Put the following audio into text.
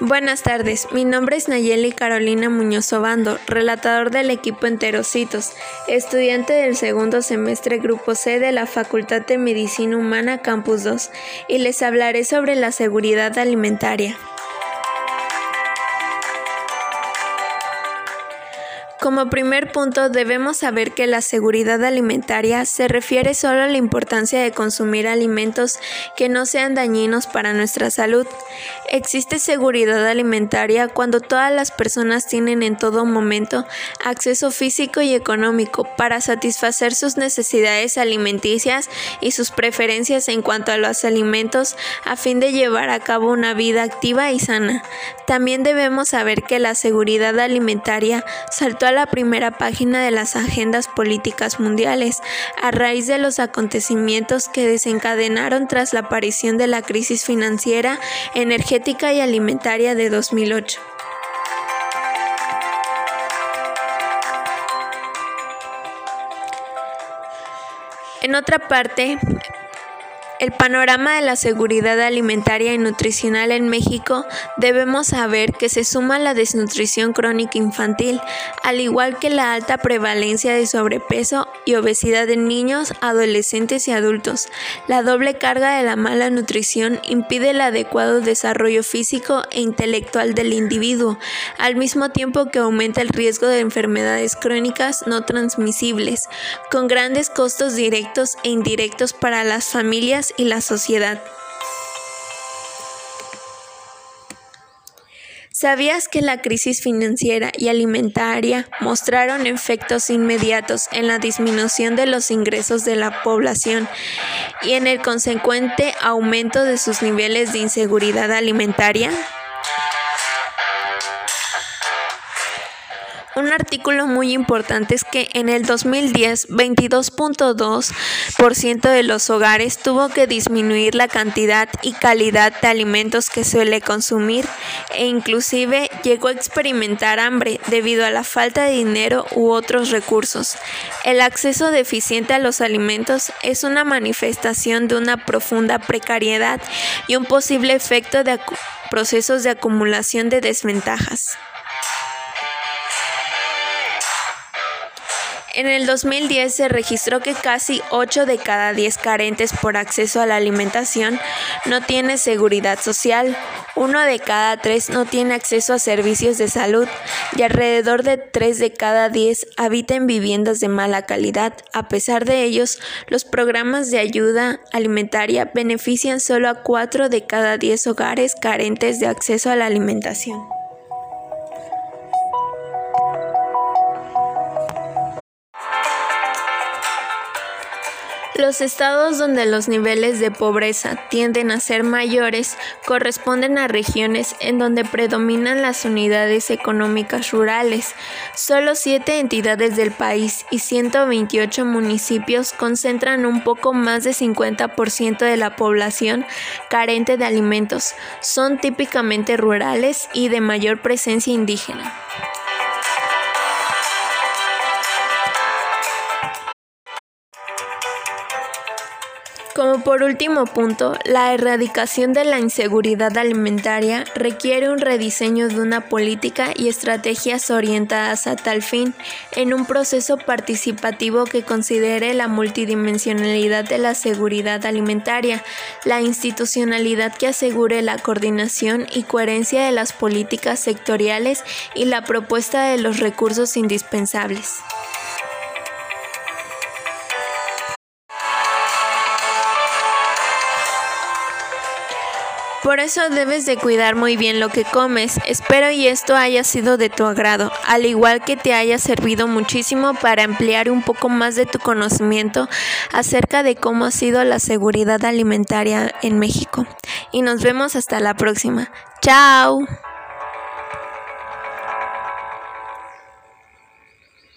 Buenas tardes, mi nombre es Nayeli Carolina Muñoz Obando, relatador del equipo Enterocitos, estudiante del segundo semestre Grupo C de la Facultad de Medicina Humana Campus 2, y les hablaré sobre la seguridad alimentaria. Como primer punto, debemos saber que la seguridad alimentaria se refiere solo a la importancia de consumir alimentos que no sean dañinos para nuestra salud. Existe seguridad alimentaria cuando todas las personas tienen en todo momento acceso físico y económico para satisfacer sus necesidades alimenticias y sus preferencias en cuanto a los alimentos a fin de llevar a cabo una vida activa y sana. También debemos saber que la seguridad alimentaria saltó la primera página de las agendas políticas mundiales a raíz de los acontecimientos que desencadenaron tras la aparición de la crisis financiera, energética y alimentaria de 2008. En otra parte, el panorama de la seguridad alimentaria y nutricional en México debemos saber que se suma la desnutrición crónica infantil, al igual que la alta prevalencia de sobrepeso y obesidad en niños, adolescentes y adultos. La doble carga de la mala nutrición impide el adecuado desarrollo físico e intelectual del individuo, al mismo tiempo que aumenta el riesgo de enfermedades crónicas no transmisibles, con grandes costos directos e indirectos para las familias y la sociedad. ¿Sabías que la crisis financiera y alimentaria mostraron efectos inmediatos en la disminución de los ingresos de la población y en el consecuente aumento de sus niveles de inseguridad alimentaria? Un artículo muy importante es que en el 2010 22.2% de los hogares tuvo que disminuir la cantidad y calidad de alimentos que suele consumir e inclusive llegó a experimentar hambre debido a la falta de dinero u otros recursos. El acceso deficiente a los alimentos es una manifestación de una profunda precariedad y un posible efecto de procesos de acumulación de desventajas. En el 2010 se registró que casi 8 de cada 10 carentes por acceso a la alimentación no tiene seguridad social, uno de cada 3 no tiene acceso a servicios de salud y alrededor de 3 de cada 10 habita en viviendas de mala calidad. A pesar de ellos, los programas de ayuda alimentaria benefician solo a 4 de cada 10 hogares carentes de acceso a la alimentación. Los estados donde los niveles de pobreza tienden a ser mayores corresponden a regiones en donde predominan las unidades económicas rurales. Solo siete entidades del país y 128 municipios concentran un poco más de 50% de la población carente de alimentos. Son típicamente rurales y de mayor presencia indígena. Como por último punto, la erradicación de la inseguridad alimentaria requiere un rediseño de una política y estrategias orientadas a tal fin, en un proceso participativo que considere la multidimensionalidad de la seguridad alimentaria, la institucionalidad que asegure la coordinación y coherencia de las políticas sectoriales y la propuesta de los recursos indispensables. Por eso debes de cuidar muy bien lo que comes. Espero y esto haya sido de tu agrado, al igual que te haya servido muchísimo para ampliar un poco más de tu conocimiento acerca de cómo ha sido la seguridad alimentaria en México. Y nos vemos hasta la próxima. Chao.